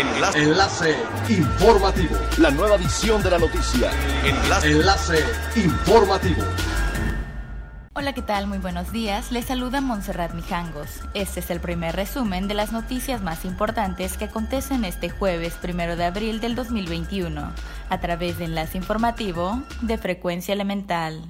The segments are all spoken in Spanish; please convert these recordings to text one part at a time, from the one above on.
Enlace. Enlace informativo. La nueva edición de la noticia. Enlace. Enlace informativo. Hola, ¿qué tal? Muy buenos días. Les saluda Montserrat Mijangos. Este es el primer resumen de las noticias más importantes que acontecen este jueves primero de abril del 2021, a través de Enlace Informativo de Frecuencia Elemental.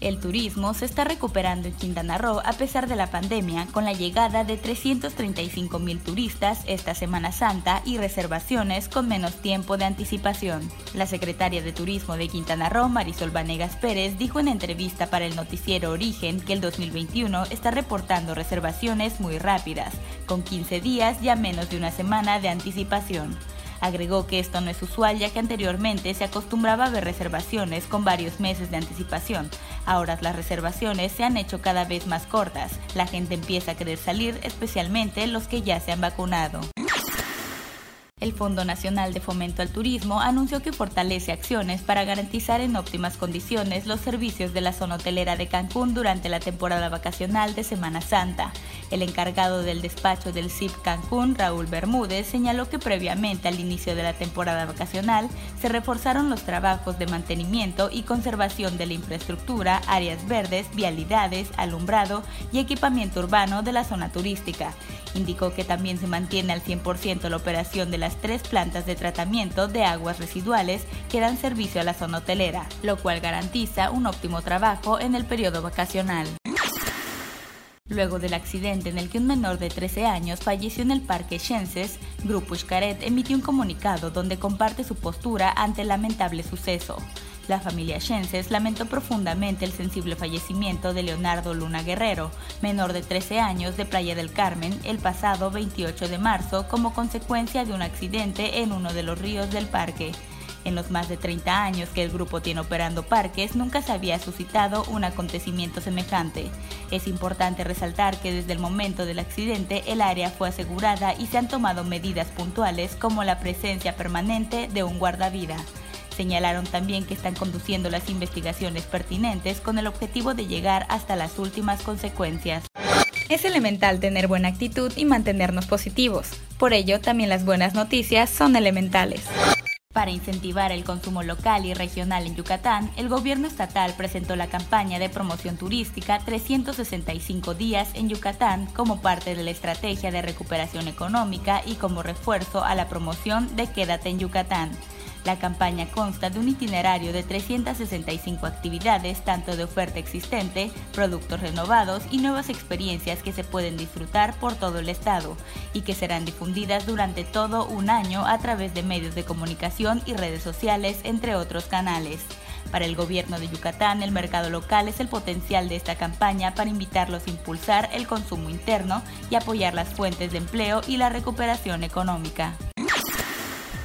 El turismo se está recuperando en Quintana Roo a pesar de la pandemia, con la llegada de 335 mil turistas esta Semana Santa y reservaciones con menos tiempo de anticipación. La secretaria de Turismo de Quintana Roo, Marisol Vanegas Pérez, dijo en entrevista para el noticiero Origen que el 2021 está reportando reservaciones muy rápidas, con 15 días y a menos de una semana de anticipación. Agregó que esto no es usual ya que anteriormente se acostumbraba a ver reservaciones con varios meses de anticipación. Ahora las reservaciones se han hecho cada vez más cortas. La gente empieza a querer salir, especialmente los que ya se han vacunado. El Fondo Nacional de Fomento al Turismo anunció que fortalece acciones para garantizar en óptimas condiciones los servicios de la zona hotelera de Cancún durante la temporada vacacional de Semana Santa. El encargado del despacho del CIP Cancún, Raúl Bermúdez, señaló que previamente al inicio de la temporada vacacional se reforzaron los trabajos de mantenimiento y conservación de la infraestructura, áreas verdes, vialidades, alumbrado y equipamiento urbano de la zona turística. Indicó que también se mantiene al 100% la operación de las tres plantas de tratamiento de aguas residuales que dan servicio a la zona hotelera, lo cual garantiza un óptimo trabajo en el periodo vacacional. Luego del accidente en el que un menor de 13 años falleció en el Parque Shenses, Grupo Xcaret emitió un comunicado donde comparte su postura ante el lamentable suceso. La familia Shenses lamentó profundamente el sensible fallecimiento de Leonardo Luna Guerrero, menor de 13 años de Playa del Carmen, el pasado 28 de marzo como consecuencia de un accidente en uno de los ríos del parque. En los más de 30 años que el grupo tiene operando parques, nunca se había suscitado un acontecimiento semejante. Es importante resaltar que desde el momento del accidente el área fue asegurada y se han tomado medidas puntuales como la presencia permanente de un guardavida. Señalaron también que están conduciendo las investigaciones pertinentes con el objetivo de llegar hasta las últimas consecuencias. Es elemental tener buena actitud y mantenernos positivos. Por ello, también las buenas noticias son elementales. Para incentivar el consumo local y regional en Yucatán, el gobierno estatal presentó la campaña de promoción turística 365 días en Yucatán como parte de la estrategia de recuperación económica y como refuerzo a la promoción de Quédate en Yucatán. La campaña consta de un itinerario de 365 actividades, tanto de oferta existente, productos renovados y nuevas experiencias que se pueden disfrutar por todo el estado y que serán difundidas durante todo un año a través de medios de comunicación y redes sociales, entre otros canales. Para el gobierno de Yucatán, el mercado local es el potencial de esta campaña para invitarlos a impulsar el consumo interno y apoyar las fuentes de empleo y la recuperación económica.